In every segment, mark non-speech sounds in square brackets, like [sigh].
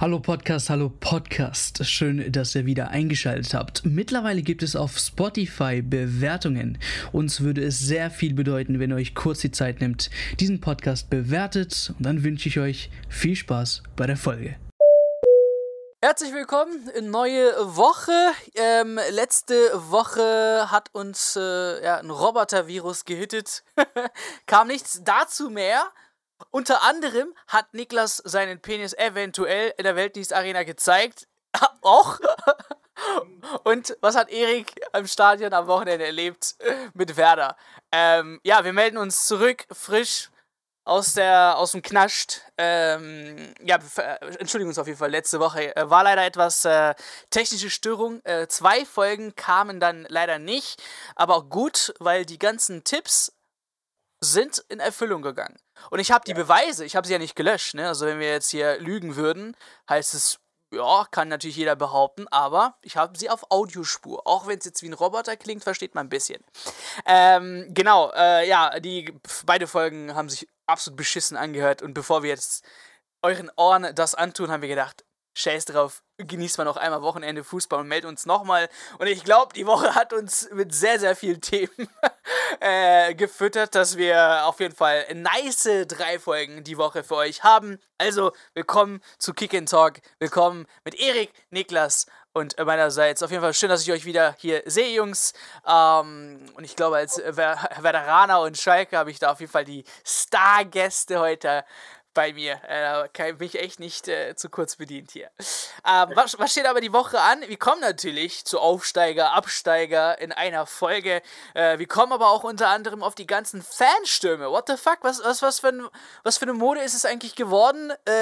Hallo Podcast, hallo Podcast. Schön, dass ihr wieder eingeschaltet habt. Mittlerweile gibt es auf Spotify Bewertungen. Uns würde es sehr viel bedeuten, wenn ihr euch kurz die Zeit nimmt, diesen Podcast bewertet. Und dann wünsche ich euch viel Spaß bei der Folge. Herzlich willkommen in neue Woche. Ähm, letzte Woche hat uns äh, ja, ein Roboter-Virus gehittet. [laughs] Kam nichts dazu mehr. Unter anderem hat Niklas seinen Penis eventuell in der Weltdienstarena gezeigt. [laughs] Auch. Und was hat Erik am Stadion am Wochenende erlebt mit Werder? Ähm, ja, wir melden uns zurück, frisch aus, der, aus dem Knascht. Ähm, ja, äh, entschuldigen uns auf jeden Fall, letzte Woche äh, war leider etwas äh, technische Störung. Äh, zwei Folgen kamen dann leider nicht, aber auch gut, weil die ganzen Tipps sind in Erfüllung gegangen. Und ich habe die ja. Beweise, ich habe sie ja nicht gelöscht. Ne? Also wenn wir jetzt hier lügen würden, heißt es, ja, kann natürlich jeder behaupten, aber ich habe sie auf Audiospur. Auch wenn es jetzt wie ein Roboter klingt, versteht man ein bisschen. Ähm, genau, äh, ja, die beide Folgen haben sich absolut beschissen angehört. Und bevor wir jetzt euren Ohren das antun, haben wir gedacht, scheiß drauf, genießt man noch einmal Wochenende Fußball und meldet uns nochmal. Und ich glaube, die Woche hat uns mit sehr, sehr vielen Themen [laughs] äh, gefüttert, dass wir auf jeden Fall nice drei Folgen die Woche für euch haben. Also, willkommen zu Kick and Talk. Willkommen mit Erik, Niklas und meinerseits. Auf jeden Fall schön, dass ich euch wieder hier sehe, Jungs. Ähm, und ich glaube, als Veteraner und Schalke habe ich da auf jeden Fall die Stargäste heute bei mir. Äh, bin ich echt nicht äh, zu kurz bedient hier. Ähm, was, was, steht aber die Woche an? Wir kommen natürlich zu Aufsteiger, Absteiger in einer Folge. Äh, wir kommen aber auch unter anderem auf die ganzen Fanstürme. What the fuck? Was, was, was, für, ein, was für eine Mode ist es eigentlich geworden, äh,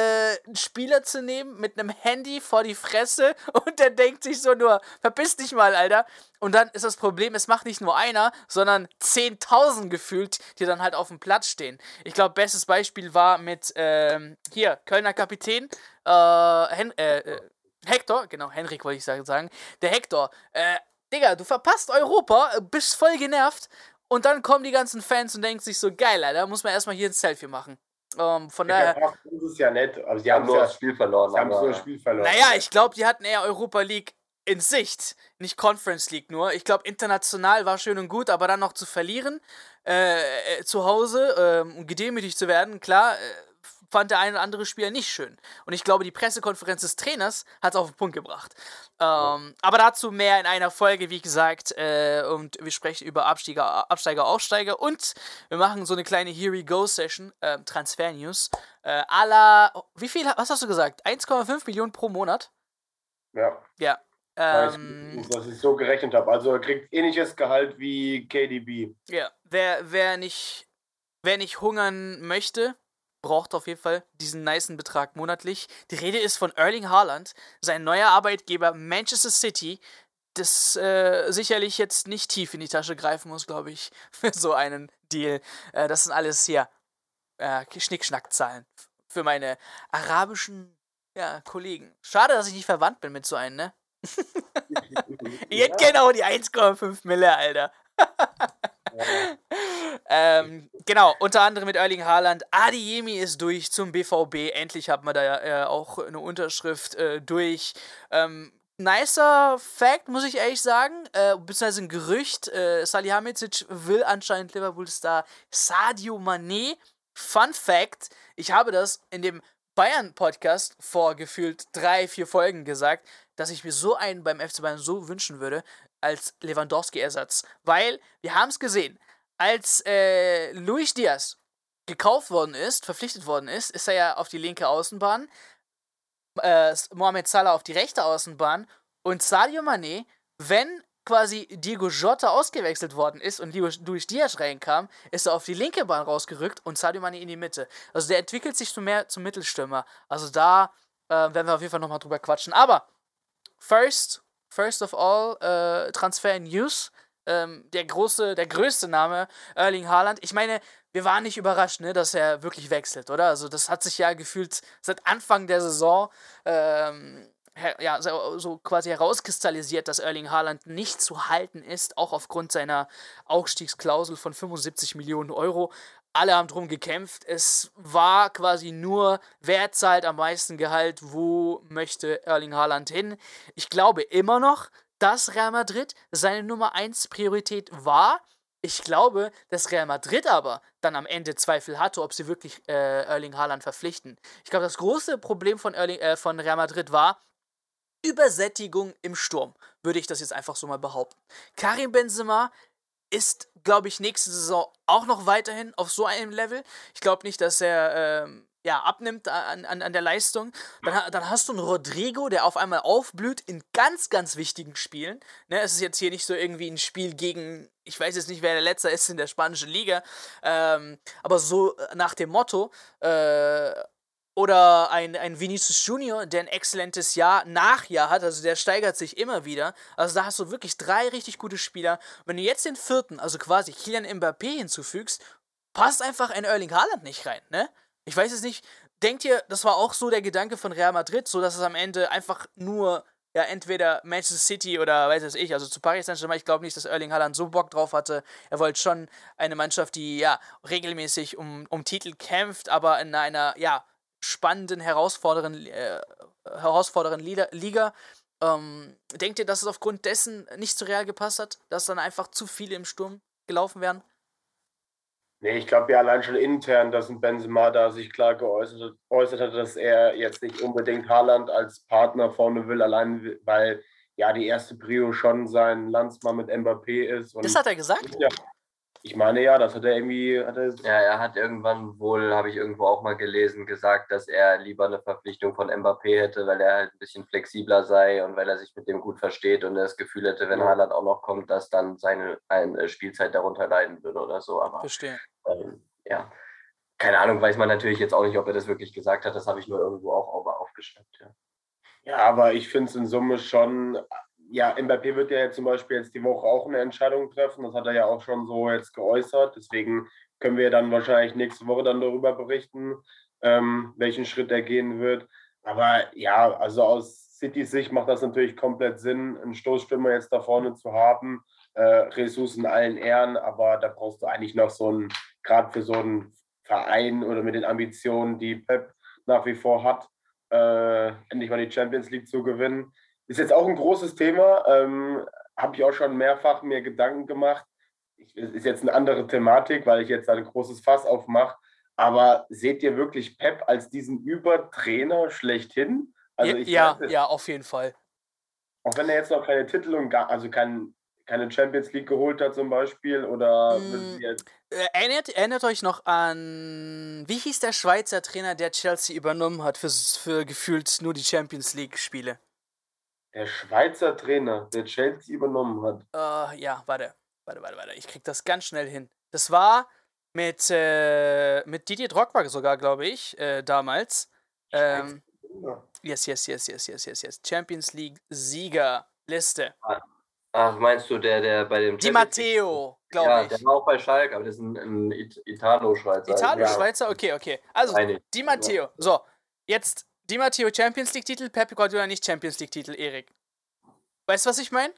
einen Spieler zu nehmen mit einem Handy vor die Fresse [laughs] und der denkt sich so nur, verpiss dich mal, Alter. Und dann ist das Problem, es macht nicht nur einer, sondern 10.000 gefühlt, die dann halt auf dem Platz stehen. Ich glaube, bestes Beispiel war mit, ähm, hier, Kölner Kapitän, äh, Hen äh, äh, Hector, genau, Henrik wollte ich sagen, der Hector, äh, Digga, du verpasst Europa, bist voll genervt und dann kommen die ganzen Fans und denken sich so, geil, Alter, muss man erstmal hier ein Selfie machen. Um, ähm, von daher. Ja, das ist ja nett. Aber sie haben nur das Spiel verloren. Sie haben nur das Spiel verloren. Naja, ich glaube, die hatten eher Europa League in Sicht, nicht Conference League nur. Ich glaube, international war schön und gut, aber dann noch zu verlieren, äh, äh, zu Hause äh, und gedemütigt zu werden, klar, äh, fand der ein oder andere Spieler nicht schön. Und ich glaube, die Pressekonferenz des Trainers hat es auf den Punkt gebracht. Ähm, aber dazu mehr in einer Folge, wie gesagt. Äh, und wir sprechen über Absteiger, Absteiger, Aufsteiger. Und wir machen so eine kleine Here We Go Session, äh, Transfer News. Äh, la, wie viel, was hast du gesagt? 1,5 Millionen pro Monat? Ja. Ja, ähm, dass ich so gerechnet habe. Also er kriegt ähnliches Gehalt wie KDB. Ja, wer, wer, nicht, wer nicht hungern möchte, braucht auf jeden Fall diesen niceen Betrag monatlich. Die Rede ist von Erling Haaland, sein neuer Arbeitgeber Manchester City, das äh, sicherlich jetzt nicht tief in die Tasche greifen muss, glaube ich, [laughs] für so einen Deal. Äh, das sind alles hier äh, Schnickschnackzahlen für meine arabischen ja, Kollegen. Schade, dass ich nicht verwandt bin mit so einem, ne? [laughs] hätte gerne auch die 1,5 Mille, Alter. [laughs] ähm, genau, unter anderem mit Erling Haaland. Adiemi ist durch zum BVB. Endlich hat man da äh, auch eine Unterschrift äh, durch. Ähm, nicer Fact, muss ich ehrlich sagen. Äh, beziehungsweise ein Gerücht. Äh, Salihamidzic will anscheinend Liverpool-Star Sadio Mané. Fun Fact: Ich habe das in dem Bayern-Podcast vor gefühlt drei, vier Folgen gesagt dass ich mir so einen beim FC Bayern so wünschen würde als Lewandowski-Ersatz. Weil wir haben es gesehen, als äh, Luis Diaz gekauft worden ist, verpflichtet worden ist, ist er ja auf die linke Außenbahn, äh, Mohamed Salah auf die rechte Außenbahn und Sadio Mané, wenn quasi Diego Jota ausgewechselt worden ist und Luis Diaz reinkam, ist er auf die linke Bahn rausgerückt und Sadio Mané in die Mitte. Also der entwickelt sich so mehr zum Mittelstürmer. Also da äh, werden wir auf jeden Fall nochmal drüber quatschen. Aber First, first of all, äh, Transfer News. Ähm, der große, der größte Name, Erling Haaland. Ich meine, wir waren nicht überrascht, ne, dass er wirklich wechselt, oder? Also das hat sich ja gefühlt seit Anfang der Saison ähm, ja, so quasi herauskristallisiert, dass Erling Haaland nicht zu halten ist, auch aufgrund seiner Aufstiegsklausel von 75 Millionen Euro. Alle haben drum gekämpft. Es war quasi nur, wer zahlt am meisten Gehalt, wo möchte Erling Haaland hin. Ich glaube immer noch, dass Real Madrid seine Nummer 1 Priorität war. Ich glaube, dass Real Madrid aber dann am Ende Zweifel hatte, ob sie wirklich äh, Erling Haaland verpflichten. Ich glaube, das große Problem von, Erling, äh, von Real Madrid war Übersättigung im Sturm, würde ich das jetzt einfach so mal behaupten. Karim Benzema ist, glaube ich, nächste Saison auch noch weiterhin auf so einem Level. Ich glaube nicht, dass er ähm, ja, abnimmt an, an, an der Leistung. Dann, dann hast du einen Rodrigo, der auf einmal aufblüht in ganz, ganz wichtigen Spielen. Ne, es ist jetzt hier nicht so irgendwie ein Spiel gegen, ich weiß jetzt nicht, wer der Letzte ist in der spanischen Liga, ähm, aber so nach dem Motto, äh, oder ein, ein Vinicius Junior, der ein exzellentes Jahr Nachjahr hat, also der steigert sich immer wieder. Also da hast du wirklich drei richtig gute Spieler. Wenn du jetzt den vierten, also quasi Kylian Mbappé hinzufügst, passt einfach ein Erling Haaland nicht rein, ne? Ich weiß es nicht. Denkt ihr, das war auch so der Gedanke von Real Madrid, so dass es am Ende einfach nur ja, entweder Manchester City oder weiß es ich, also zu Paris Saint-Germain, ich glaube nicht, dass Erling Haaland so Bock drauf hatte. Er wollte schon eine Mannschaft, die ja regelmäßig um, um Titel kämpft, aber in einer, ja, spannenden, herausfordernden, äh, herausfordernden Liga. Ähm, denkt ihr, dass es aufgrund dessen nicht zu Real gepasst hat, dass dann einfach zu viele im Sturm gelaufen wären? Nee, ich glaube ja allein schon intern, dass ein Benzema da sich klar geäußert geäußert hat, dass er jetzt nicht unbedingt Haaland als Partner vorne will, allein weil ja die erste Prio schon sein Landsmann mit Mbappé ist. das hat er gesagt? Ja, ich meine ja, das hat er irgendwie. Hat er ja, er hat irgendwann wohl, habe ich irgendwo auch mal gelesen, gesagt, dass er lieber eine Verpflichtung von Mbappé hätte, weil er halt ein bisschen flexibler sei und weil er sich mit dem gut versteht und er das Gefühl hätte, wenn ja. Haaland auch noch kommt, dass dann seine eine Spielzeit darunter leiden würde oder so. Aber, Verstehe. Ähm, ja, keine Ahnung, weiß man natürlich jetzt auch nicht, ob er das wirklich gesagt hat. Das habe ich nur irgendwo auch aufgeschnappt. Ja. ja, aber ich finde es in Summe schon ja, Mbappé wird ja jetzt zum Beispiel jetzt die Woche auch eine Entscheidung treffen. Das hat er ja auch schon so jetzt geäußert. Deswegen können wir dann wahrscheinlich nächste Woche dann darüber berichten, ähm, welchen Schritt er gehen wird. Aber ja, also aus Citys Sicht macht das natürlich komplett Sinn, einen Stoßstürmer jetzt da vorne zu haben. Äh, Jesus in allen Ehren, aber da brauchst du eigentlich noch so einen, gerade für so einen Verein oder mit den Ambitionen, die Pep nach wie vor hat, äh, endlich mal die Champions League zu gewinnen ist jetzt auch ein großes Thema. Ähm, Habe ich auch schon mehrfach mir Gedanken gemacht. Ich, ist jetzt eine andere Thematik, weil ich jetzt ein großes Fass aufmache. Aber seht ihr wirklich Pep als diesen Übertrainer schlechthin? Also ja, ja, auf jeden Fall. Auch wenn er jetzt noch keine Titel und gar, also kein, keine Champions League geholt hat zum Beispiel oder mm, erinnert, erinnert euch noch an wie hieß der Schweizer Trainer, der Chelsea übernommen hat für, für gefühlt nur die Champions League Spiele? Der Schweizer Trainer, der Chelsea übernommen hat. Uh, ja, warte. Warte, warte, warte. Ich krieg das ganz schnell hin. Das war mit, äh, mit Didier Drogba sogar, glaube ich, äh, damals. Ähm, yes, yes, yes, yes, yes, yes, yes. Champions League Siegerliste. Ah, ach, meinst du der, der bei dem. Di Matteo, glaube ja, ich. Der war auch bei Schalke, aber das ist ein, ein Italo-Schweizer. Italo-Schweizer? Okay, okay. Also, Di Matteo. So, jetzt Di Matteo Champions League Titel, Pep Guardiola nicht Champions League Titel, Erik. Weißt du, was ich meine?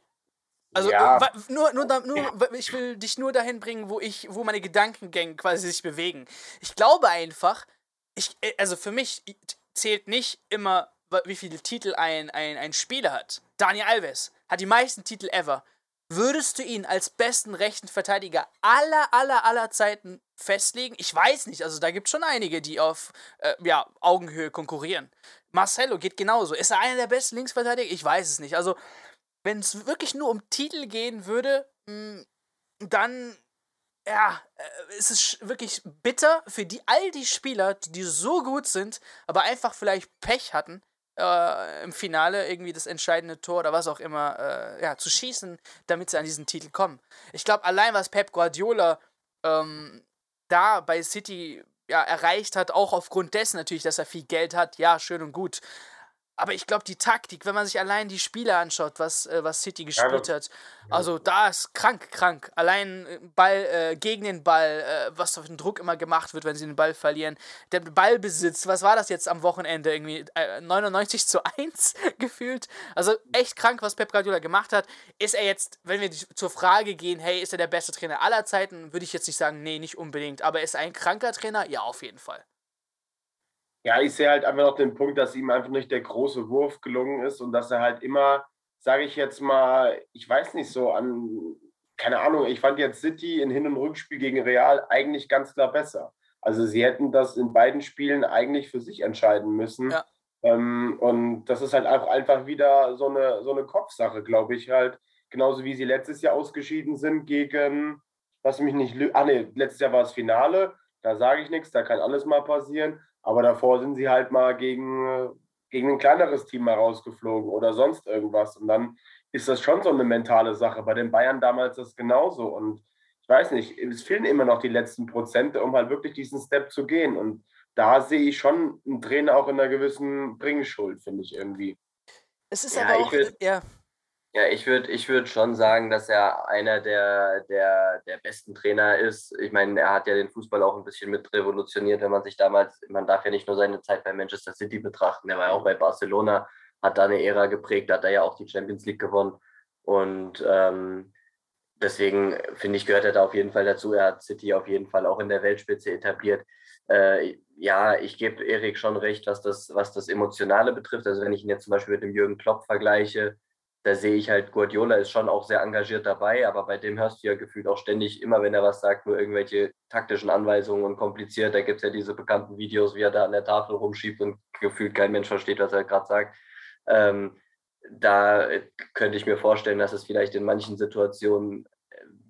Also ja. nur, nur, nur, ich will dich nur dahin bringen, wo ich, wo meine Gedankengänge quasi sich bewegen. Ich glaube einfach, ich, äh, also für mich zählt nicht immer, wie viele Titel ein, ein, ein Spieler hat. Daniel Alves hat die meisten Titel ever. Würdest du ihn als besten rechten Verteidiger aller, aller, aller Zeiten festlegen? Ich weiß nicht, also da gibt es schon einige, die auf äh, ja, Augenhöhe konkurrieren. Marcelo geht genauso. Ist er einer der besten Linksverteidiger? Ich weiß es nicht. Also, wenn es wirklich nur um Titel gehen würde, mh, hm, dann ja, äh, ist es wirklich bitter für die, all die Spieler, die so gut sind, aber einfach vielleicht Pech hatten, äh, im Finale irgendwie das entscheidende Tor oder was auch immer äh, ja, zu schießen, damit sie an diesen Titel kommen. Ich glaube, allein was Pep Guardiola ähm, da bei City ja, erreicht hat, auch aufgrund dessen natürlich, dass er viel Geld hat, ja, schön und gut. Aber ich glaube, die Taktik, wenn man sich allein die Spiele anschaut, was, äh, was City gespielt ja, hat, also da ist krank, krank. Allein äh, Ball äh, gegen den Ball, äh, was auf den Druck immer gemacht wird, wenn sie den Ball verlieren. Der Ballbesitz, was war das jetzt am Wochenende? Irgendwie 99 äh, zu 1 [laughs] gefühlt. Also echt krank, was Pep Guardiola gemacht hat. Ist er jetzt, wenn wir zur Frage gehen, hey, ist er der beste Trainer aller Zeiten, würde ich jetzt nicht sagen, nee, nicht unbedingt. Aber ist er ein kranker Trainer? Ja, auf jeden Fall. Ja, ich sehe halt einfach noch den Punkt, dass ihm einfach nicht der große Wurf gelungen ist und dass er halt immer, sage ich jetzt mal, ich weiß nicht so an, keine Ahnung, ich fand jetzt City in Hin- und Rückspiel gegen Real eigentlich ganz klar besser. Also sie hätten das in beiden Spielen eigentlich für sich entscheiden müssen. Ja. Ähm, und das ist halt auch einfach wieder so eine, so eine Kopfsache, glaube ich halt. Genauso wie sie letztes Jahr ausgeschieden sind gegen, was mich nicht, ah nee, letztes Jahr war es Finale, da sage ich nichts, da kann alles mal passieren. Aber davor sind sie halt mal gegen, gegen ein kleineres Team mal rausgeflogen oder sonst irgendwas. Und dann ist das schon so eine mentale Sache. Bei den Bayern damals ist das genauso. Und ich weiß nicht, es fehlen immer noch die letzten Prozente, um halt wirklich diesen Step zu gehen. Und da sehe ich schon einen Trainer auch in einer gewissen Bringschuld, finde ich irgendwie. Es ist ja, aber auch, will, ja, ja, ich würde ich würd schon sagen, dass er einer der, der, der besten Trainer ist. Ich meine, er hat ja den Fußball auch ein bisschen mit revolutioniert, wenn man sich damals, man darf ja nicht nur seine Zeit bei Manchester City betrachten, er war ja auch bei Barcelona, hat da eine Ära geprägt, hat da ja auch die Champions League gewonnen. Und ähm, deswegen finde ich, gehört er da auf jeden Fall dazu. Er hat City auf jeden Fall auch in der Weltspitze etabliert. Äh, ja, ich gebe Erik schon recht, was das, was das Emotionale betrifft. Also wenn ich ihn jetzt zum Beispiel mit dem Jürgen Klopp vergleiche, da sehe ich halt, Guardiola ist schon auch sehr engagiert dabei, aber bei dem hörst du ja gefühlt auch ständig, immer wenn er was sagt, nur irgendwelche taktischen Anweisungen und kompliziert. Da gibt es ja diese bekannten Videos, wie er da an der Tafel rumschiebt und gefühlt kein Mensch versteht, was er gerade sagt. Ähm, da könnte ich mir vorstellen, dass es vielleicht in manchen Situationen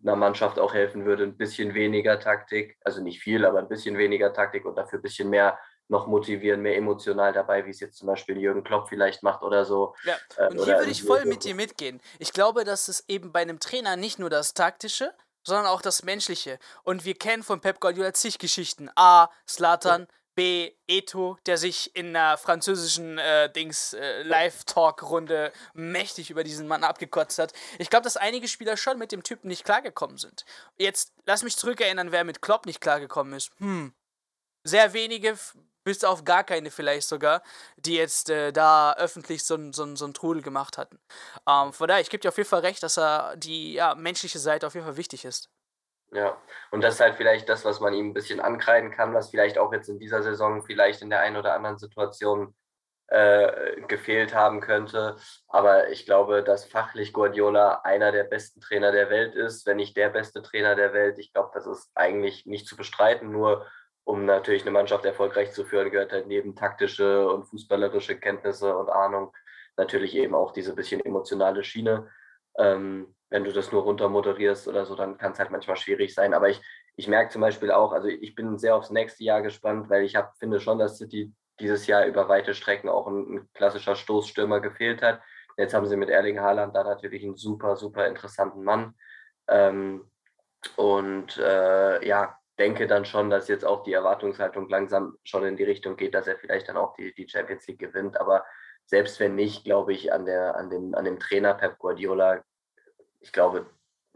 einer Mannschaft auch helfen würde, ein bisschen weniger Taktik, also nicht viel, aber ein bisschen weniger Taktik und dafür ein bisschen mehr noch motivieren, mehr emotional dabei, wie es jetzt zum Beispiel Jürgen Klopp vielleicht macht oder so. Ja, äh, und hier würde ich voll mit dir mitgehen. Ich glaube, dass es eben bei einem Trainer nicht nur das Taktische, sondern auch das Menschliche. Und wir kennen von Pep Guardiola zig Geschichten. A, Slatan, ja. B, Eto, der sich in einer französischen äh, Dings äh, Live-Talk-Runde mächtig über diesen Mann abgekotzt hat. Ich glaube, dass einige Spieler schon mit dem Typen nicht klargekommen sind. Jetzt lass mich zurückerinnern, wer mit Klopp nicht klargekommen ist. Hm. Sehr wenige bis auf gar keine vielleicht sogar, die jetzt äh, da öffentlich so so so ein Trudel gemacht hatten. Ähm, von daher, ich gebe dir auf jeden Fall recht, dass er die ja, menschliche Seite auf jeden Fall wichtig ist. Ja, und das ist halt vielleicht das, was man ihm ein bisschen ankreiden kann, was vielleicht auch jetzt in dieser Saison vielleicht in der einen oder anderen Situation äh, gefehlt haben könnte. Aber ich glaube, dass fachlich Guardiola einer der besten Trainer der Welt ist, wenn nicht der beste Trainer der Welt. Ich glaube, das ist eigentlich nicht zu bestreiten. Nur um natürlich eine Mannschaft erfolgreich zu führen, gehört halt neben taktische und fußballerische Kenntnisse und Ahnung natürlich eben auch diese bisschen emotionale Schiene. Ähm, wenn du das nur runter moderierst oder so, dann kann es halt manchmal schwierig sein. Aber ich, ich merke zum Beispiel auch, also ich bin sehr aufs nächste Jahr gespannt, weil ich hab, finde schon, dass City dieses Jahr über weite Strecken auch ein, ein klassischer Stoßstürmer gefehlt hat. Jetzt haben sie mit Erling Haaland da natürlich einen super, super interessanten Mann. Ähm, und äh, ja, denke dann schon, dass jetzt auch die Erwartungshaltung langsam schon in die Richtung geht, dass er vielleicht dann auch die, die Champions League gewinnt. Aber selbst wenn nicht, glaube ich, an, der, an, dem, an dem Trainer Pep Guardiola, ich glaube,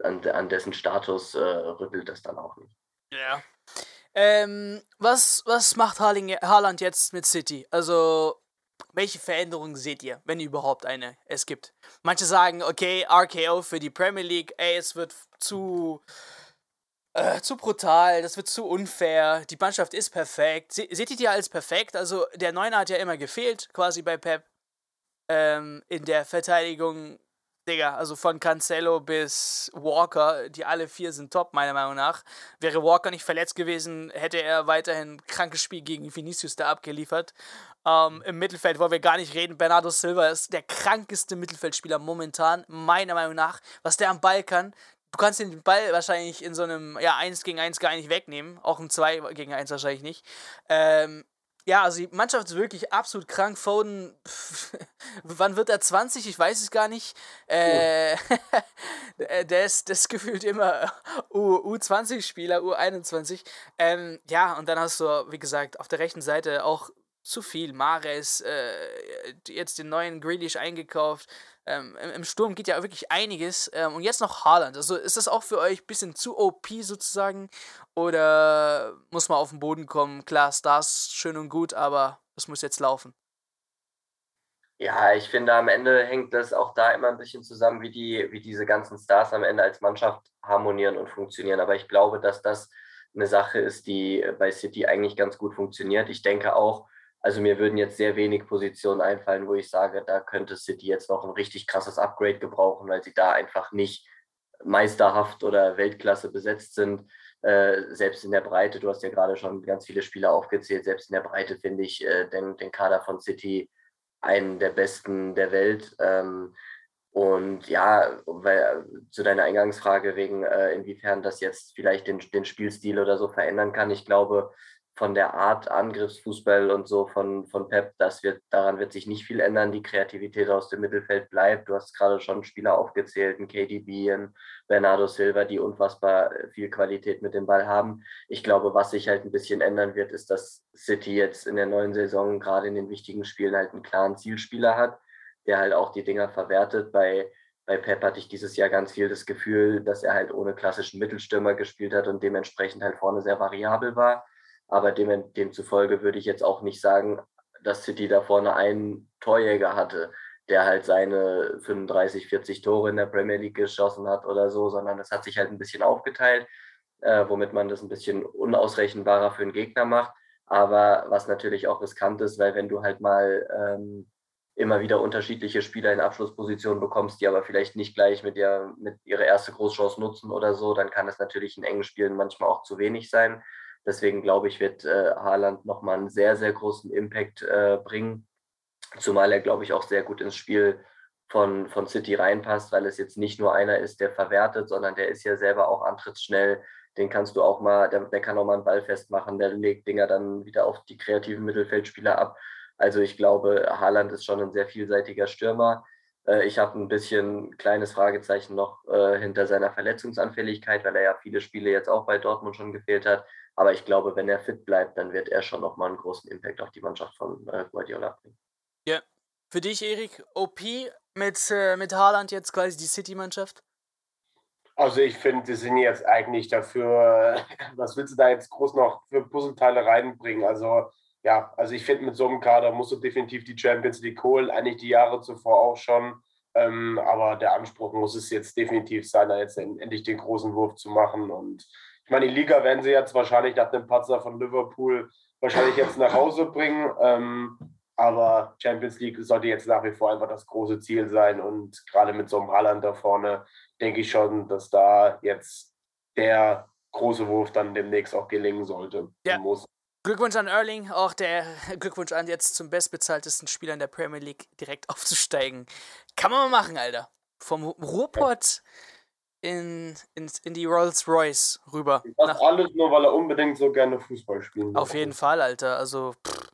an, an dessen Status äh, rüttelt das dann auch nicht. Ja. Ähm, was, was macht Haaland jetzt mit City? Also, welche Veränderungen seht ihr, wenn überhaupt eine es gibt? Manche sagen, okay, RKO für die Premier League, ey, es wird zu äh, zu brutal, das wird zu unfair, die Mannschaft ist perfekt. Se seht ihr die als perfekt? Also der Neuner hat ja immer gefehlt, quasi bei Pep. Ähm, in der Verteidigung, Digga, also von Cancelo bis Walker, die alle vier sind top, meiner Meinung nach. Wäre Walker nicht verletzt gewesen, hätte er weiterhin ein krankes Spiel gegen Vinicius da abgeliefert. Ähm, Im Mittelfeld wollen wir gar nicht reden. Bernardo Silva ist der krankeste Mittelfeldspieler momentan, meiner Meinung nach. Was der am Ball kann, du kannst den Ball wahrscheinlich in so einem ja, 1 gegen 1 gar nicht wegnehmen. Auch im 2 gegen 1 wahrscheinlich nicht. Ähm, ja, also die Mannschaft ist wirklich absolut krank. Foden, pff, [laughs] wann wird er 20? Ich weiß es gar nicht. Äh, oh. [laughs] der, ist, das [laughs] gefühlt immer U, 20 spieler U21. Ähm, ja, und dann hast du, wie gesagt, auf der rechten Seite auch zu viel. Mares, äh, jetzt den neuen Grealish eingekauft. Ähm, im, Sturm geht ja wirklich einiges. Ähm, und jetzt noch Haaland. Also ist das auch für euch ein bisschen zu OP sozusagen? Oder muss man auf den Boden kommen? Klar, Stars schön und gut, aber es muss jetzt laufen. Ja, ich finde, am Ende hängt das auch da immer ein bisschen zusammen, wie, die, wie diese ganzen Stars am Ende als Mannschaft harmonieren und funktionieren. Aber ich glaube, dass das eine Sache ist, die bei City eigentlich ganz gut funktioniert. Ich denke auch, also mir würden jetzt sehr wenig Positionen einfallen, wo ich sage, da könnte City jetzt noch ein richtig krasses Upgrade gebrauchen, weil sie da einfach nicht meisterhaft oder Weltklasse besetzt sind. Äh, selbst in der Breite, du hast ja gerade schon ganz viele Spieler aufgezählt, selbst in der Breite finde ich äh, den, den Kader von City einen der besten der Welt. Ähm, und ja, weil, zu deiner Eingangsfrage wegen, äh, inwiefern das jetzt vielleicht den, den Spielstil oder so verändern kann. Ich glaube, von der Art Angriffsfußball und so von, von Pep, das wird, daran wird sich nicht viel ändern. Die Kreativität aus dem Mittelfeld bleibt. Du hast gerade schon Spieler aufgezählt, ein KDB, ein Bernardo Silva, die unfassbar viel Qualität mit dem Ball haben. Ich glaube, was sich halt ein bisschen ändern wird, ist, dass City jetzt in der neuen Saison gerade in den wichtigen Spielen halt einen klaren Zielspieler hat, der halt auch die Dinger verwertet. Bei, bei Pep hatte ich dieses Jahr ganz viel das Gefühl, dass er halt ohne klassischen Mittelstürmer gespielt hat und dementsprechend halt vorne sehr variabel war aber dem, demzufolge würde ich jetzt auch nicht sagen, dass City da vorne einen Torjäger hatte, der halt seine 35, 40 Tore in der Premier League geschossen hat oder so, sondern das hat sich halt ein bisschen aufgeteilt, äh, womit man das ein bisschen unausrechenbarer für den Gegner macht. Aber was natürlich auch riskant ist, weil wenn du halt mal ähm, immer wieder unterschiedliche Spieler in Abschlusspositionen bekommst, die aber vielleicht nicht gleich mit, der, mit ihrer erste Großchance nutzen oder so, dann kann es natürlich in engen Spielen manchmal auch zu wenig sein. Deswegen glaube ich, wird äh, Haaland nochmal einen sehr, sehr großen Impact äh, bringen. Zumal er, glaube ich, auch sehr gut ins Spiel von, von City reinpasst, weil es jetzt nicht nur einer ist, der verwertet, sondern der ist ja selber auch antrittsschnell. Den kannst du auch mal, der, der kann auch mal einen Ball festmachen, der legt Dinger dann wieder auf die kreativen Mittelfeldspieler ab. Also ich glaube, Haaland ist schon ein sehr vielseitiger Stürmer. Äh, ich habe ein bisschen kleines Fragezeichen noch äh, hinter seiner Verletzungsanfälligkeit, weil er ja viele Spiele jetzt auch bei Dortmund schon gefehlt hat. Aber ich glaube, wenn er fit bleibt, dann wird er schon nochmal einen großen Impact auf die Mannschaft von äh, Guardiola bringen. Ja. Für dich, Erik, OP mit, äh, mit Haaland jetzt quasi die City-Mannschaft? Also ich finde, die sind jetzt eigentlich dafür, [laughs] was willst du da jetzt groß noch für Puzzleteile reinbringen? Also ja, also ich finde, mit so einem Kader musst du definitiv die Champions League holen, eigentlich die Jahre zuvor auch schon. Ähm, aber der Anspruch muss es jetzt definitiv sein, da jetzt endlich den großen Wurf zu machen. Und ich meine, die Liga werden sie jetzt wahrscheinlich nach dem Patzer von Liverpool wahrscheinlich jetzt nach Hause bringen. Ähm, aber Champions League sollte jetzt nach wie vor einfach das große Ziel sein. Und gerade mit so einem Haaland da vorne denke ich schon, dass da jetzt der große Wurf dann demnächst auch gelingen sollte. Ja. Muss. Glückwunsch an Erling, auch der [laughs] Glückwunsch an jetzt zum bestbezahltesten Spieler in der Premier League direkt aufzusteigen. Kann man mal machen, Alter. Vom Ruhrpott in, in, in die Rolls Royce rüber. Das alles nur, weil er unbedingt so gerne Fußball spielen Auf jeden Fall, Alter. Also, pff,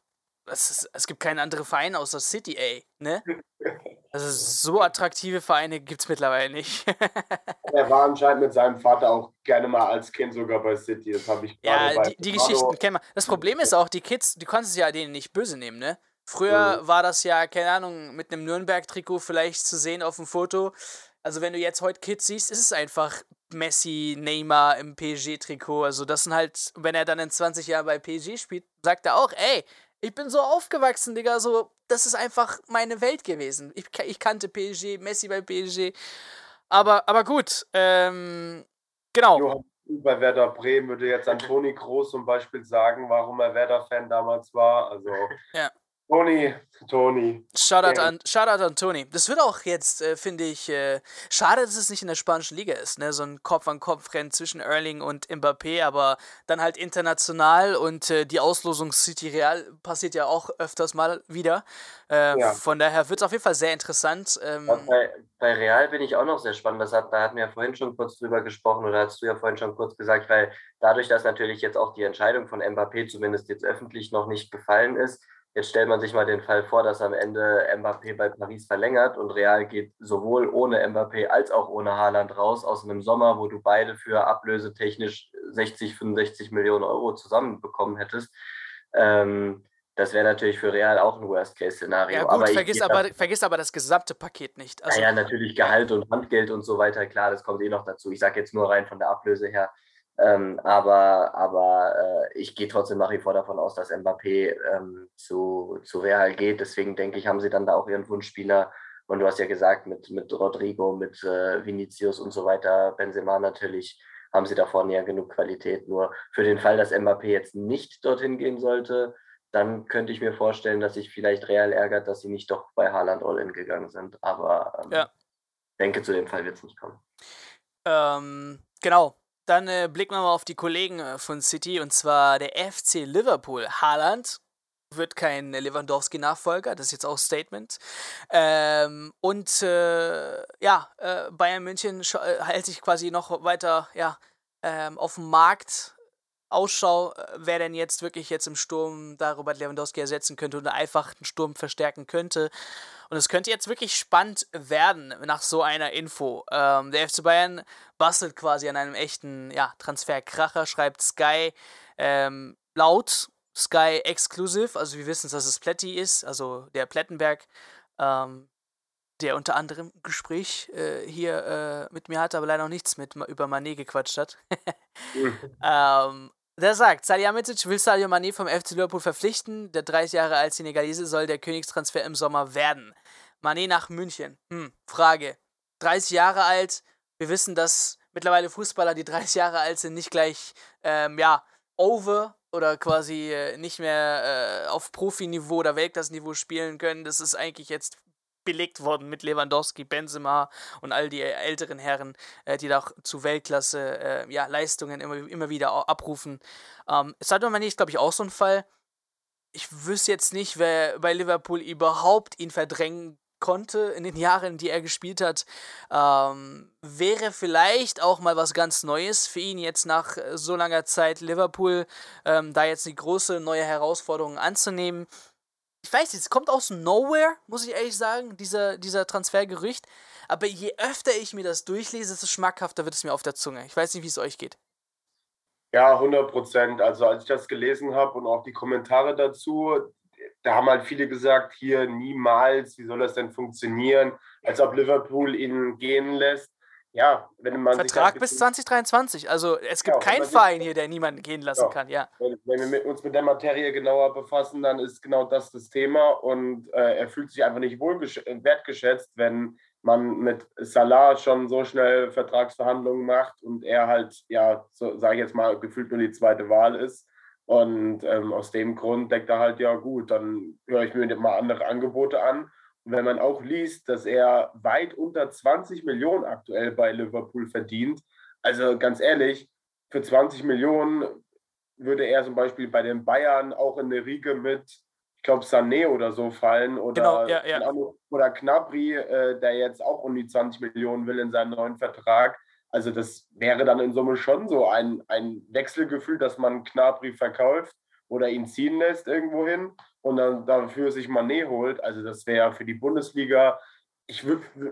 es, ist, es gibt keinen anderen Verein außer City, ey. Ne? [laughs] Also, so attraktive Vereine gibt es mittlerweile nicht. [laughs] er war anscheinend mit seinem Vater auch gerne mal als Kind sogar bei City. Das habe ich gerade Ja, die, die Geschichten kennen wir. Das Problem ist auch, die Kids, du kannst es ja denen nicht böse nehmen, ne? Früher mhm. war das ja, keine Ahnung, mit einem Nürnberg-Trikot vielleicht zu sehen auf dem Foto. Also wenn du jetzt heute Kids siehst, ist es einfach Messi, Neymar im PSG-Trikot. Also das sind halt, wenn er dann in 20 Jahren bei PSG spielt, sagt er auch, ey, ich bin so aufgewachsen, Digga, so, das ist einfach meine Welt gewesen. Ich, ich kannte PSG, Messi bei PSG. Aber, aber gut, ähm, genau. Johann bei Werder Bremen würde jetzt an Toni Groß zum Beispiel sagen, warum er Werder-Fan damals war. Also [laughs] ja. Toni, Toni. Shoutout, an, Shoutout an Toni. Das wird auch jetzt, äh, finde ich, äh, schade, dass es nicht in der spanischen Liga ist, ne? So ein Kopf-an-Kopf-Rennen zwischen Erling und Mbappé, aber dann halt international und äh, die Auslosung City Real passiert ja auch öfters mal wieder. Äh, ja. Von daher wird es auf jeden Fall sehr interessant. Ähm, bei, bei, Real bin ich auch noch sehr spannend. Das hat, da hatten wir ja vorhin schon kurz drüber gesprochen oder hast du ja vorhin schon kurz gesagt, weil dadurch, dass natürlich jetzt auch die Entscheidung von Mbappé zumindest jetzt öffentlich noch nicht gefallen ist, Jetzt stellt man sich mal den Fall vor, dass am Ende Mbappé bei Paris verlängert und Real geht sowohl ohne Mbappé als auch ohne Haaland raus aus einem Sommer, wo du beide für Ablöse technisch 60, 65 Millionen Euro zusammenbekommen hättest. Ähm, das wäre natürlich für Real auch ein Worst-Case-Szenario. Ja, gut, aber vergiss, aber, vergiss aber das gesamte Paket nicht. Also, ja, natürlich Gehalt und Handgeld und so weiter, klar, das kommt eh noch dazu. Ich sage jetzt nur rein von der Ablöse her. Ähm, aber aber äh, ich gehe trotzdem nach wie vor davon aus, dass Mbappé ähm, zu, zu Real geht. Deswegen denke ich, haben sie dann da auch ihren Wunschspieler. Und du hast ja gesagt, mit, mit Rodrigo, mit äh, Vinicius und so weiter, Benzema natürlich, haben sie da vorne ja genug Qualität. Nur für den Fall, dass Mbappé jetzt nicht dorthin gehen sollte, dann könnte ich mir vorstellen, dass sich vielleicht Real ärgert, dass sie nicht doch bei Haaland All-In gegangen sind. Aber ähm, ja. denke, zu dem Fall wird es nicht kommen. Ähm, genau. Dann äh, blicken wir mal auf die Kollegen äh, von City und zwar der FC Liverpool. Haaland wird kein Lewandowski-Nachfolger, das ist jetzt auch Statement. Ähm, und äh, ja, äh, Bayern München äh, hält sich quasi noch weiter ja, ähm, auf dem Markt Ausschau, äh, wer denn jetzt wirklich jetzt im Sturm da Robert Lewandowski ersetzen könnte oder einfach den Sturm verstärken könnte. Und es könnte jetzt wirklich spannend werden nach so einer Info. Ähm, der FC Bayern bastelt quasi an einem echten ja, Transferkracher, schreibt Sky ähm, laut Sky Exclusive. Also wir wissen, dass es Pletti ist, also der Plettenberg. Ähm, der unter anderem Gespräch äh, hier äh, mit mir hatte, aber leider noch nichts mit über Manet gequatscht hat. [laughs] Mhm. ähm, der sagt, Salihamidzic will Sadio Mané vom FC Liverpool verpflichten. Der 30 Jahre alte Senegalese soll der Königstransfer im Sommer werden. Mané nach München. Hm, Frage. 30 Jahre alt. Wir wissen, dass mittlerweile Fußballer, die 30 Jahre alt sind, nicht gleich, ähm, ja, over oder quasi äh, nicht mehr äh, auf Profiniveau oder Weltklassenniveau spielen können. Das ist eigentlich jetzt belegt worden mit Lewandowski, Benzema und all die älteren Herren, äh, die da auch zu Weltklasse äh, ja, Leistungen immer, immer wieder abrufen. Ähm, Sadio Mane ist, glaube ich, auch so ein Fall. Ich wüsste jetzt nicht, wer bei Liverpool überhaupt ihn verdrängen konnte in den [laughs] Jahren, die er gespielt hat. Ähm, wäre vielleicht auch mal was ganz Neues für ihn jetzt nach so langer Zeit Liverpool, ähm, da jetzt eine große neue Herausforderung anzunehmen ich weiß, es kommt aus Nowhere, muss ich ehrlich sagen, dieser, dieser Transfergerücht. Aber je öfter ich mir das durchlese, desto schmackhafter wird es mir auf der Zunge. Ich weiß nicht, wie es euch geht. Ja, 100 Prozent. Also als ich das gelesen habe und auch die Kommentare dazu, da haben halt viele gesagt, hier niemals, wie soll das denn funktionieren, als ob Liverpool ihn gehen lässt ja, wenn man Vertrag bis 2023. Also es gibt ja, keinen Verein hier, der niemanden gehen lassen ja. kann, ja. Wenn, wenn wir mit uns mit der Materie genauer befassen, dann ist genau das das Thema und äh, er fühlt sich einfach nicht wohl wertgeschätzt, wenn man mit Salah schon so schnell Vertragsverhandlungen macht und er halt, ja, so, sage ich jetzt mal, gefühlt nur die zweite Wahl ist. Und ähm, aus dem Grund denkt er halt, ja gut, dann höre ich mir mal andere Angebote an wenn man auch liest, dass er weit unter 20 Millionen aktuell bei Liverpool verdient, also ganz ehrlich, für 20 Millionen würde er zum Beispiel bei den Bayern auch in eine Riege mit, ich glaube, Sané oder so fallen oder, genau, ja, ja. oder Knabri, äh, der jetzt auch um die 20 Millionen will in seinem neuen Vertrag. Also das wäre dann in Summe schon so ein, ein Wechselgefühl, dass man Knabri verkauft oder ihn ziehen lässt irgendwo hin und dann dafür sich Manet holt. Also das wäre für die Bundesliga, ich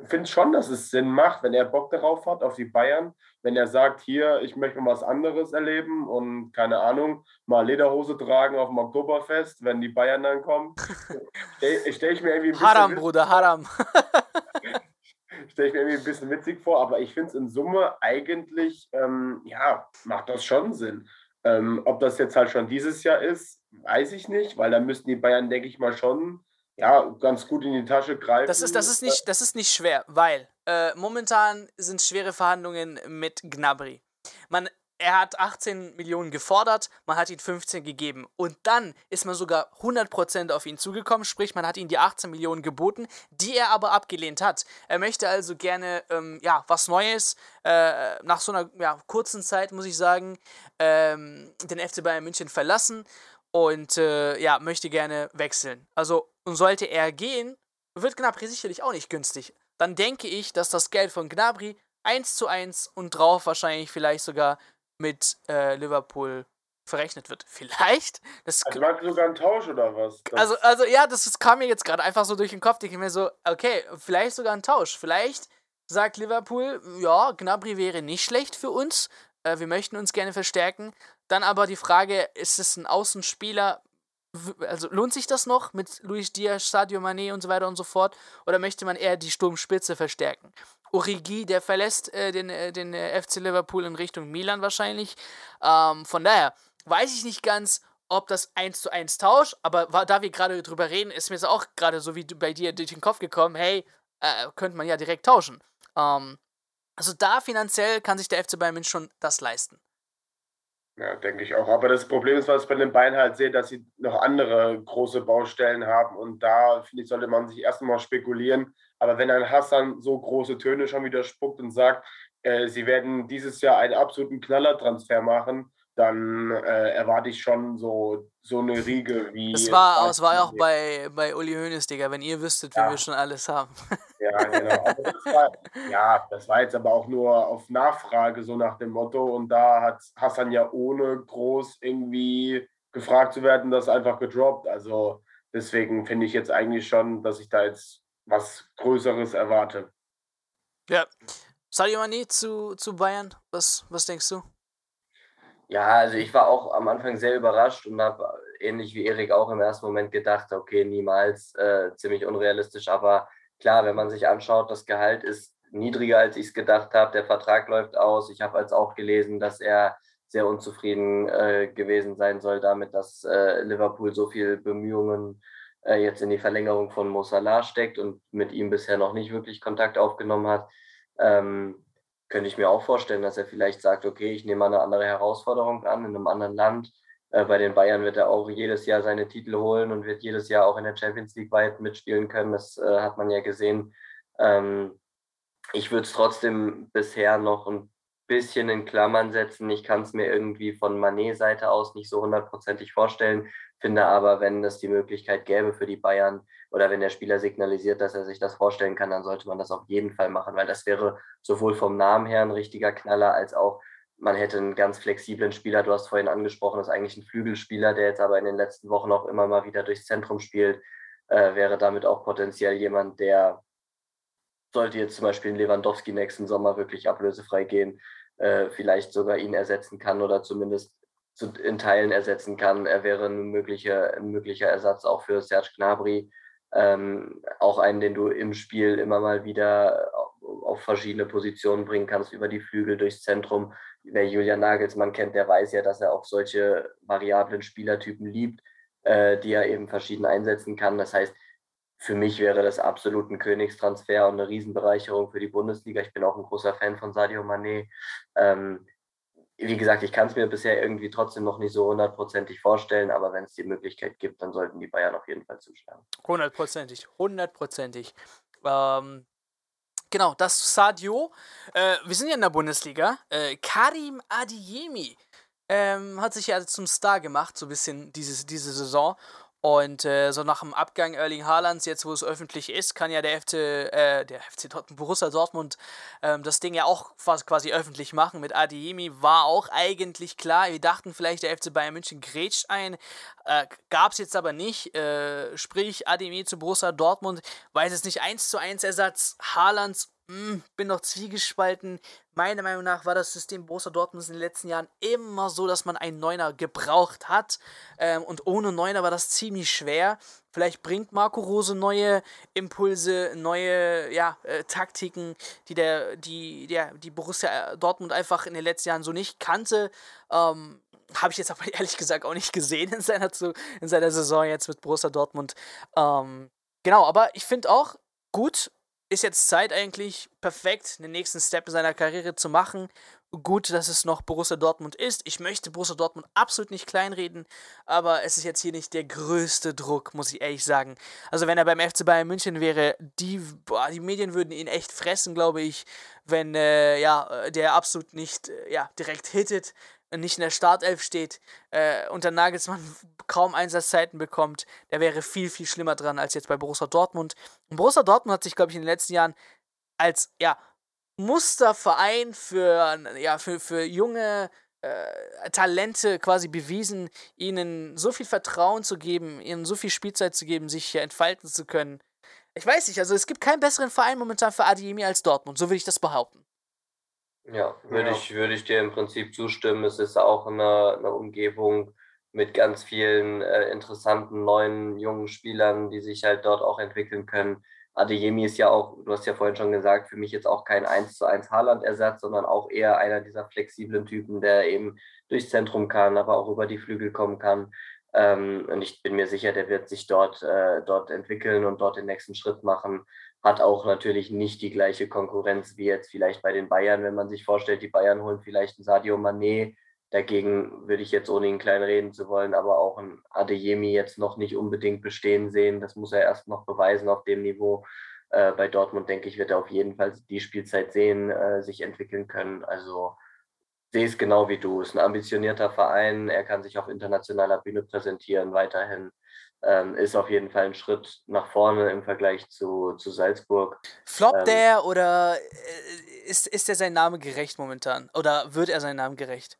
finde schon, dass es Sinn macht, wenn er Bock darauf hat, auf die Bayern, wenn er sagt, hier, ich möchte was anderes erleben und keine Ahnung, mal Lederhose tragen auf dem Oktoberfest, wenn die Bayern dann kommen. [laughs] Stelle stell ich mir irgendwie ein bisschen Haram, Bruder, Haram. [laughs] stelle ich mir irgendwie ein bisschen witzig vor, aber ich finde es in Summe eigentlich, ähm, ja, macht das schon Sinn. Ähm, ob das jetzt halt schon dieses Jahr ist, weiß ich nicht, weil da müssten die Bayern, denke ich mal, schon ja, ganz gut in die Tasche greifen. Das ist, das ist, nicht, das ist nicht schwer, weil äh, momentan sind schwere Verhandlungen mit Gnabry. Man er hat 18 Millionen gefordert, man hat ihn 15 gegeben. Und dann ist man sogar 100% auf ihn zugekommen, sprich, man hat ihm die 18 Millionen geboten, die er aber abgelehnt hat. Er möchte also gerne, ähm, ja, was Neues, äh, nach so einer ja, kurzen Zeit, muss ich sagen, ähm, den FC Bayern München verlassen und, äh, ja, möchte gerne wechseln. Also, und sollte er gehen, wird Gnabry sicherlich auch nicht günstig. Dann denke ich, dass das Geld von Gnabry 1 zu 1 und drauf wahrscheinlich vielleicht sogar mit äh, Liverpool verrechnet wird. Vielleicht. Das also du sogar einen Tausch oder was? Das also, also ja, das, das kam mir jetzt gerade einfach so durch den Kopf. Ich mir so, okay, vielleicht sogar ein Tausch. Vielleicht sagt Liverpool, ja, Gnabry wäre nicht schlecht für uns. Äh, wir möchten uns gerne verstärken. Dann aber die Frage, ist es ein Außenspieler also lohnt sich das noch mit Luis Diaz, Sadio Mané und so weiter und so fort? Oder möchte man eher die Sturmspitze verstärken? Origi, der verlässt äh, den, äh, den äh, FC Liverpool in Richtung Milan wahrscheinlich. Ähm, von daher weiß ich nicht ganz, ob das 1 zu 1 Tausch, aber da wir gerade drüber reden, ist mir es auch gerade so wie bei dir durch den Kopf gekommen, hey, äh, könnte man ja direkt tauschen. Ähm, also da finanziell kann sich der FC Bayern München schon das leisten. Ja, denke ich auch. Aber das Problem ist, was ich bei den Bayern halt sehe, dass sie noch andere große Baustellen haben. Und da, finde ich, sollte man sich erstmal spekulieren. Aber wenn ein Hassan so große Töne schon wieder spuckt und sagt, äh, sie werden dieses Jahr einen absoluten Knallertransfer machen, dann äh, erwarte ich schon so, so eine Riege wie. Das war, das war auch bei, bei Uli Hoeneß, Digga, wenn ihr wüsstet, ja. wie wir schon alles haben. Ja, genau. Das war, ja, das war jetzt aber auch nur auf Nachfrage, so nach dem Motto. Und da hat Hassan ja ohne groß irgendwie gefragt zu werden, das einfach gedroppt. Also deswegen finde ich jetzt eigentlich schon, dass ich da jetzt was Größeres erwarte. Ja. Sadio Mane zu, zu Bayern, was, was denkst du? Ja, also ich war auch am Anfang sehr überrascht und habe ähnlich wie Erik auch im ersten Moment gedacht, okay, niemals, äh, ziemlich unrealistisch. Aber klar, wenn man sich anschaut, das Gehalt ist niedriger, als ich es gedacht habe. Der Vertrag läuft aus. Ich habe als auch gelesen, dass er sehr unzufrieden äh, gewesen sein soll damit, dass äh, Liverpool so viel Bemühungen äh, jetzt in die Verlängerung von Mo Salah steckt und mit ihm bisher noch nicht wirklich Kontakt aufgenommen hat. Ähm, könnte ich mir auch vorstellen, dass er vielleicht sagt, okay, ich nehme mal eine andere Herausforderung an in einem anderen Land. Äh, bei den Bayern wird er auch jedes Jahr seine Titel holen und wird jedes Jahr auch in der Champions League weit mitspielen können. Das äh, hat man ja gesehen. Ähm, ich würde es trotzdem bisher noch ein bisschen in Klammern setzen. Ich kann es mir irgendwie von Manet-Seite aus nicht so hundertprozentig vorstellen, finde aber, wenn es die Möglichkeit gäbe für die Bayern, oder wenn der Spieler signalisiert, dass er sich das vorstellen kann, dann sollte man das auf jeden Fall machen, weil das wäre sowohl vom Namen her ein richtiger Knaller, als auch man hätte einen ganz flexiblen Spieler. Du hast vorhin angesprochen, das ist eigentlich ein Flügelspieler, der jetzt aber in den letzten Wochen auch immer mal wieder durchs Zentrum spielt, äh, wäre damit auch potenziell jemand, der sollte jetzt zum Beispiel Lewandowski nächsten Sommer wirklich ablösefrei gehen, äh, vielleicht sogar ihn ersetzen kann oder zumindest in Teilen ersetzen kann. Er wäre ein möglicher, ein möglicher Ersatz auch für Serge Gnabry ähm, auch einen, den du im Spiel immer mal wieder auf verschiedene Positionen bringen kannst, über die Flügel, durchs Zentrum. Wer Julian Nagelsmann kennt, der weiß ja, dass er auch solche variablen Spielertypen liebt, äh, die er eben verschieden einsetzen kann. Das heißt, für mich wäre das absolut ein Königstransfer und eine Riesenbereicherung für die Bundesliga. Ich bin auch ein großer Fan von Sadio Mané. Ähm, wie gesagt, ich kann es mir bisher irgendwie trotzdem noch nicht so hundertprozentig vorstellen, aber wenn es die Möglichkeit gibt, dann sollten die Bayern auf jeden Fall zuschlagen. Hundertprozentig, hundertprozentig. Ähm, genau, das Sadio. Äh, wir sind ja in der Bundesliga. Äh, Karim Adiemi ähm, hat sich ja zum Star gemacht, so ein bisschen dieses, diese Saison. Und äh, so nach dem Abgang Erling Haalands, jetzt wo es öffentlich ist, kann ja der FC, äh, der FC Dortmund, Borussia Dortmund ähm, das Ding ja auch fast quasi öffentlich machen. Mit Adiemi war auch eigentlich klar. Wir dachten vielleicht, der FC Bayern München grätscht ein. Äh, Gab es jetzt aber nicht. Äh, sprich, Adiemi zu Borussia Dortmund, weil es nicht 1 zu 1 Ersatz Haalands hm, bin noch zwiegespalten. Meiner Meinung nach war das System Borussia Dortmund in den letzten Jahren immer so, dass man einen Neuner gebraucht hat. Ähm, und ohne Neuner war das ziemlich schwer. Vielleicht bringt Marco Rose neue Impulse, neue ja, äh, Taktiken, die der, die, der, die Borussia Dortmund einfach in den letzten Jahren so nicht kannte. Ähm, habe ich jetzt aber [laughs] ehrlich gesagt auch nicht gesehen in seiner, in seiner Saison jetzt mit Borussia Dortmund. Ähm, genau, aber ich finde auch gut, ist jetzt Zeit eigentlich perfekt, den nächsten Step in seiner Karriere zu machen. Gut, dass es noch Borussia Dortmund ist. Ich möchte Borussia Dortmund absolut nicht kleinreden, aber es ist jetzt hier nicht der größte Druck, muss ich ehrlich sagen. Also wenn er beim FC Bayern München wäre, die, boah, die Medien würden ihn echt fressen, glaube ich, wenn äh, ja, der absolut nicht äh, ja, direkt hittet nicht in der Startelf steht äh, und der Nagelsmann [laughs] kaum Einsatzzeiten bekommt, der wäre viel, viel schlimmer dran als jetzt bei Borussia Dortmund. Und Borussia Dortmund hat sich, glaube ich, in den letzten Jahren als ja, Musterverein für, ja, für, für junge äh, Talente quasi bewiesen, ihnen so viel Vertrauen zu geben, ihnen so viel Spielzeit zu geben, sich hier entfalten zu können. Ich weiß nicht, also es gibt keinen besseren Verein momentan für Adiemi als Dortmund, so würde ich das behaupten. Ja, würde ja. ich, würde ich dir im Prinzip zustimmen. Es ist auch eine, eine Umgebung mit ganz vielen äh, interessanten neuen jungen Spielern, die sich halt dort auch entwickeln können. Adeyemi ist ja auch, du hast ja vorhin schon gesagt, für mich jetzt auch kein 1 zu 1 Haaland-Ersatz, sondern auch eher einer dieser flexiblen Typen, der eben durchs Zentrum kann, aber auch über die Flügel kommen kann. Ähm, und ich bin mir sicher, der wird sich dort, äh, dort entwickeln und dort den nächsten Schritt machen. Hat auch natürlich nicht die gleiche Konkurrenz wie jetzt vielleicht bei den Bayern, wenn man sich vorstellt, die Bayern holen vielleicht einen Sadio Mané, Dagegen würde ich jetzt, ohne ihn klein reden zu wollen, aber auch ein Adeyemi jetzt noch nicht unbedingt bestehen sehen. Das muss er erst noch beweisen auf dem Niveau. Äh, bei Dortmund, denke ich, wird er auf jeden Fall die Spielzeit sehen, äh, sich entwickeln können. Also sehe es genau wie du. Ist ein ambitionierter Verein. Er kann sich auf internationaler Bühne präsentieren weiterhin. Ähm, ist auf jeden Fall ein Schritt nach vorne im Vergleich zu, zu Salzburg. Floppt ähm, der oder äh, ist, ist er sein Name gerecht momentan? Oder wird er seinen Namen gerecht?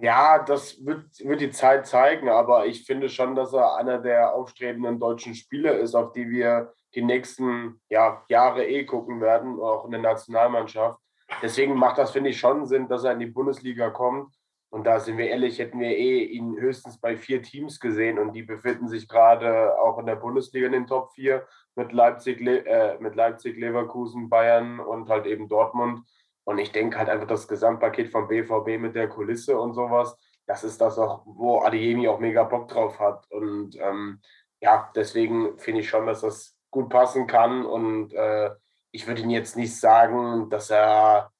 Ja, das wird, wird die Zeit zeigen, aber ich finde schon, dass er einer der aufstrebenden deutschen Spieler ist, auf die wir die nächsten ja, Jahre eh gucken werden, auch in der Nationalmannschaft. Deswegen macht das, finde ich, schon Sinn, dass er in die Bundesliga kommt. Und da sind wir ehrlich, hätten wir eh ihn höchstens bei vier Teams gesehen und die befinden sich gerade auch in der Bundesliga in den Top 4 mit Leipzig, äh, mit Leipzig, Leverkusen, Bayern und halt eben Dortmund. Und ich denke halt einfach das Gesamtpaket vom BVB mit der Kulisse und sowas, das ist das auch, wo Adeyemi auch mega Bock drauf hat. Und ähm, ja, deswegen finde ich schon, dass das gut passen kann. Und äh, ich würde ihn jetzt nicht sagen, dass er,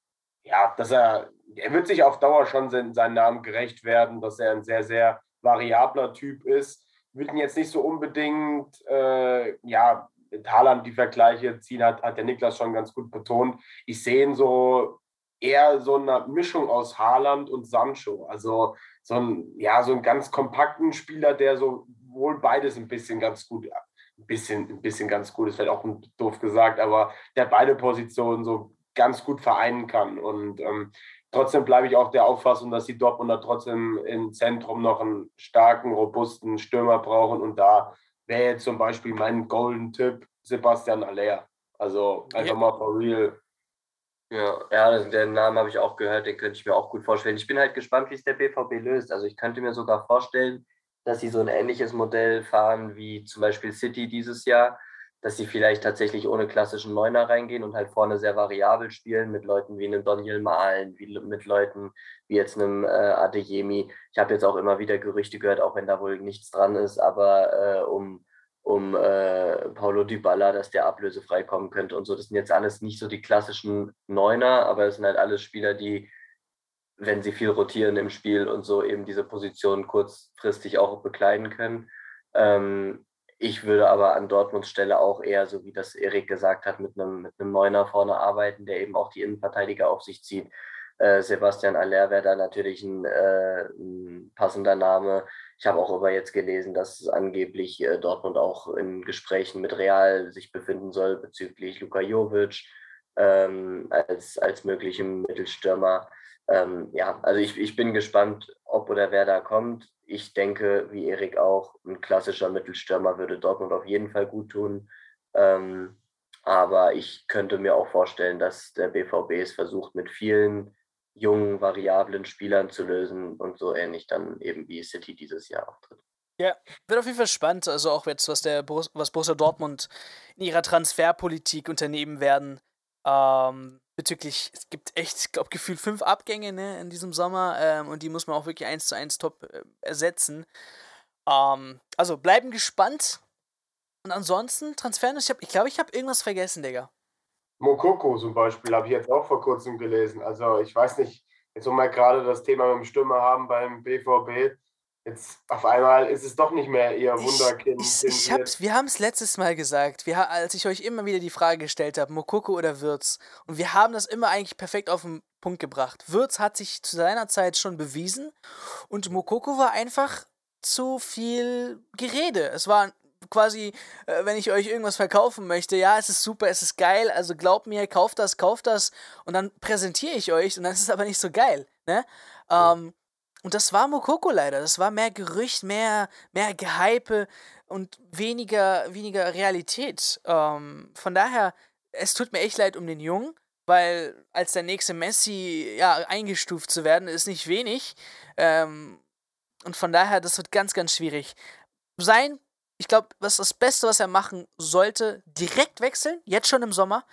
ja, dass er, er wird sich auf Dauer schon seinen, Namen gerecht werden, dass er ein sehr, sehr variabler Typ ist. Würde ihn jetzt nicht so unbedingt, äh, ja, mit Haaland die Vergleiche ziehen, hat, hat der Niklas schon ganz gut betont. Ich sehe ihn so eher so eine Mischung aus Haaland und Sancho. Also so ein, ja, so einen ganz kompakten Spieler, der so wohl beides ein bisschen ganz gut, ein bisschen, ein bisschen ganz gut ist, vielleicht auch doof gesagt, aber der beide Positionen so ganz gut vereinen kann. Und ähm, trotzdem bleibe ich auch der Auffassung, dass die Dortmunder trotzdem im Zentrum noch einen starken, robusten Stürmer brauchen. Und da wäre jetzt zum Beispiel mein Golden Tipp Sebastian Aller. Also einfach ja. mal for real. Ja, ja, den Namen habe ich auch gehört, den könnte ich mir auch gut vorstellen. Ich bin halt gespannt, wie es der BVB löst. Also ich könnte mir sogar vorstellen, dass sie so ein ähnliches Modell fahren wie zum Beispiel City dieses Jahr, dass sie vielleicht tatsächlich ohne klassischen Neuner reingehen und halt vorne sehr variabel spielen mit Leuten wie einem Daniel Mahlen, wie mit Leuten wie jetzt einem äh, Adeyemi. Ich habe jetzt auch immer wieder Gerüchte gehört, auch wenn da wohl nichts dran ist, aber äh, um um äh, Paulo Dybala, dass der ablösefrei kommen könnte und so. Das sind jetzt alles nicht so die klassischen Neuner, aber es sind halt alles Spieler, die, wenn sie viel rotieren im Spiel und so, eben diese Position kurzfristig auch bekleiden können. Ähm, ich würde aber an Dortmunds Stelle auch eher, so wie das Erik gesagt hat, mit einem, mit einem Neuner vorne arbeiten, der eben auch die Innenverteidiger auf sich zieht. Äh, Sebastian Aller wäre da natürlich ein, äh, ein, passender Name. Ich habe auch aber jetzt gelesen, dass angeblich äh, Dortmund auch in Gesprächen mit Real sich befinden soll bezüglich Luka Jovic ähm, als, als möglichem Mittelstürmer. Ähm, ja, also ich, ich bin gespannt, ob oder wer da kommt. Ich denke, wie Erik auch, ein klassischer Mittelstürmer würde Dortmund auf jeden Fall gut tun. Ähm, aber ich könnte mir auch vorstellen, dass der BVB es versucht, mit vielen jungen, variablen Spielern zu lösen und so ähnlich dann eben wie City dieses Jahr auftritt. Ja, wird auf jeden Fall spannend, also auch jetzt, was der Borus was Borussia Dortmund in ihrer Transferpolitik unternehmen werden. Ähm, bezüglich, es gibt echt, ich glaube, gefühlt fünf Abgänge ne, in diesem Sommer ähm, und die muss man auch wirklich eins zu eins top äh, ersetzen. Ähm, also bleiben gespannt. Und ansonsten, Transfer, ich glaube, ich, glaub, ich habe irgendwas vergessen, Digga. Mokoko zum Beispiel habe ich jetzt auch vor kurzem gelesen. Also ich weiß nicht, jetzt wo wir gerade das Thema mit dem Stürmer haben beim BVB, jetzt auf einmal ist es doch nicht mehr ihr Wunderkind. Ich, ich, ich hab's, wir haben es letztes Mal gesagt, wir, als ich euch immer wieder die Frage gestellt habe, Mokoko oder Würz. Und wir haben das immer eigentlich perfekt auf den Punkt gebracht. Würz hat sich zu seiner Zeit schon bewiesen und Mokoko war einfach zu viel Gerede. Es war quasi, äh, wenn ich euch irgendwas verkaufen möchte, ja, es ist super, es ist geil, also glaubt mir, kauft das, kauft das und dann präsentiere ich euch und dann ist es aber nicht so geil, ne? Ja. Ähm, und das war Mokoko leider, das war mehr Gerücht, mehr, mehr Gehype und weniger, weniger Realität. Ähm, von daher, es tut mir echt leid um den Jungen, weil als der nächste Messi ja, eingestuft zu werden, ist nicht wenig. Ähm, und von daher, das wird ganz, ganz schwierig. Sein, ich glaube, was das Beste, was er machen sollte, direkt wechseln, jetzt schon im Sommer,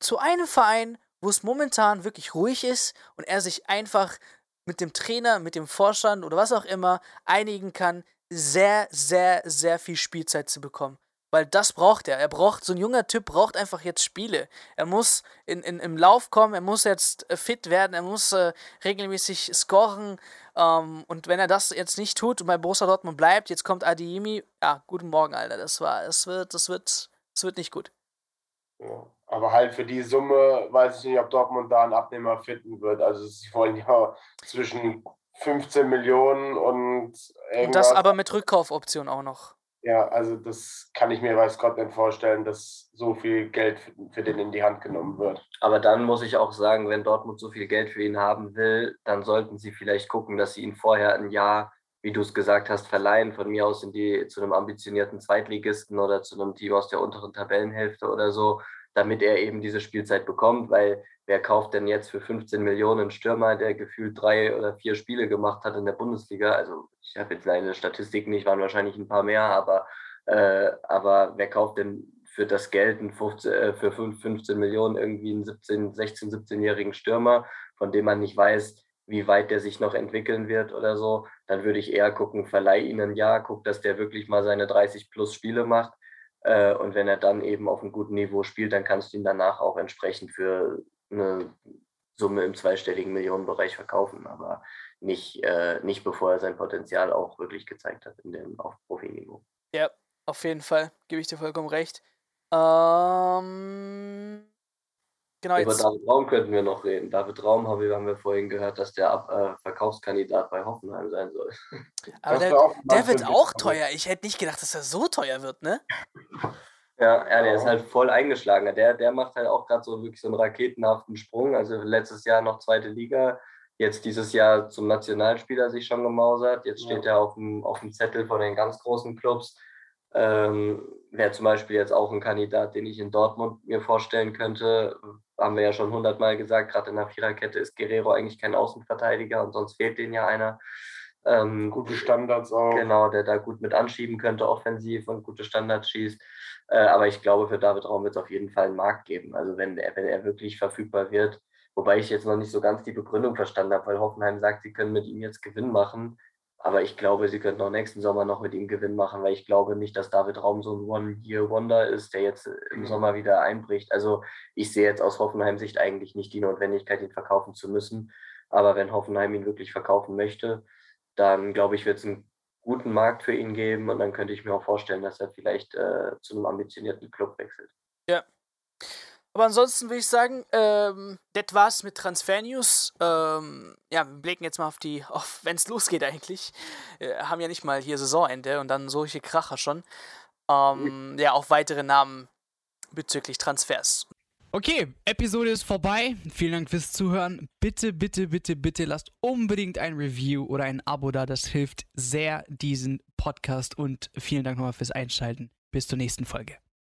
zu einem Verein, wo es momentan wirklich ruhig ist und er sich einfach mit dem Trainer, mit dem Vorstand oder was auch immer einigen kann, sehr, sehr, sehr viel Spielzeit zu bekommen. Weil das braucht er. Er braucht, so ein junger Typ braucht einfach jetzt Spiele. Er muss in, in, im Lauf kommen, er muss jetzt äh, fit werden, er muss äh, regelmäßig scoren. Ähm, und wenn er das jetzt nicht tut und bei Borussia Dortmund bleibt, jetzt kommt Adiemi, ja, guten Morgen, Alter. Das war, es wird, das wird, das wird nicht gut. Ja. Aber halt für die Summe weiß ich nicht, ob Dortmund da einen Abnehmer finden wird. Also sie wollen ja zwischen 15 Millionen und irgendwas. Und das aber mit Rückkaufoption auch noch. Ja, also das kann ich mir weiß Gott nicht vorstellen, dass so viel Geld für den in die Hand genommen wird. Aber dann muss ich auch sagen, wenn Dortmund so viel Geld für ihn haben will, dann sollten sie vielleicht gucken, dass sie ihn vorher ein Jahr, wie du es gesagt hast, verleihen, von mir aus in die, zu einem ambitionierten Zweitligisten oder zu einem Team aus der unteren Tabellenhälfte oder so, damit er eben diese Spielzeit bekommt, weil wer kauft denn jetzt für 15 Millionen einen Stürmer, der gefühlt drei oder vier Spiele gemacht hat in der Bundesliga? Also ich habe jetzt leider Statistiken nicht, waren wahrscheinlich ein paar mehr, aber, äh, aber wer kauft denn für das Geld 15, äh, für 15 Millionen irgendwie einen 17, 16, 17-jährigen Stürmer, von dem man nicht weiß, wie weit der sich noch entwickeln wird oder so, dann würde ich eher gucken, verleih ihn ein Jahr, guck, dass der wirklich mal seine 30 plus Spiele macht und wenn er dann eben auf einem guten Niveau spielt, dann kannst du ihn danach auch entsprechend für eine Summe im zweistelligen Millionenbereich verkaufen, aber nicht, äh, nicht bevor er sein Potenzial auch wirklich gezeigt hat in dem auf Profiniveau. Ja, auf jeden Fall, gebe ich dir vollkommen recht. Ähm, Genau, Über David Raum könnten wir noch reden. David Raum haben wir, haben wir vorhin gehört, dass der Ab äh, Verkaufskandidat bei Hoffenheim sein soll. [laughs] Aber der, der wird auch teuer. Ich hätte nicht gedacht, dass er so teuer wird, ne? Ja, ja, der ist halt voll eingeschlagen. Der, der macht halt auch gerade so wirklich so einen raketenhaften Sprung. Also letztes Jahr noch zweite Liga, jetzt dieses Jahr zum Nationalspieler sich schon gemausert. Jetzt steht ja. er auf dem, auf dem Zettel von den ganz großen Clubs. Ähm, Wäre zum Beispiel jetzt auch ein Kandidat, den ich in Dortmund mir vorstellen könnte, haben wir ja schon hundertmal gesagt, gerade in der Viererkette ist Guerrero eigentlich kein Außenverteidiger und sonst fehlt denen ja einer. Ähm, gute Standards auch. Genau, der da gut mit anschieben könnte, offensiv und gute Standards schießt. Äh, aber ich glaube, für David Raum wird es auf jeden Fall einen Markt geben. Also wenn er, wenn er wirklich verfügbar wird, wobei ich jetzt noch nicht so ganz die Begründung verstanden habe, weil Hoffenheim sagt, sie können mit ihm jetzt Gewinn machen. Aber ich glaube, sie könnten auch nächsten Sommer noch mit ihm Gewinn machen, weil ich glaube nicht, dass David Raum so ein One-Year-Wonder ist, der jetzt im mhm. Sommer wieder einbricht. Also ich sehe jetzt aus Hoffenheim-Sicht eigentlich nicht die Notwendigkeit, ihn verkaufen zu müssen. Aber wenn Hoffenheim ihn wirklich verkaufen möchte, dann glaube ich, wird es einen guten Markt für ihn geben und dann könnte ich mir auch vorstellen, dass er vielleicht äh, zu einem ambitionierten Club wechselt. Ja. Aber ansonsten würde ich sagen, ähm, das war's mit Transfer News. Ähm, ja, wir blicken jetzt mal auf die, [laughs] auf wenn es losgeht eigentlich. Wir haben ja nicht mal hier Saisonende und dann solche Kracher schon. Ähm, ja, auch weitere Namen bezüglich Transfers. Okay, Episode ist vorbei. Vielen Dank fürs Zuhören. Bitte, bitte, bitte, bitte lasst unbedingt ein Review oder ein Abo da. Das hilft sehr diesen Podcast und vielen Dank nochmal fürs Einschalten. Bis zur nächsten Folge.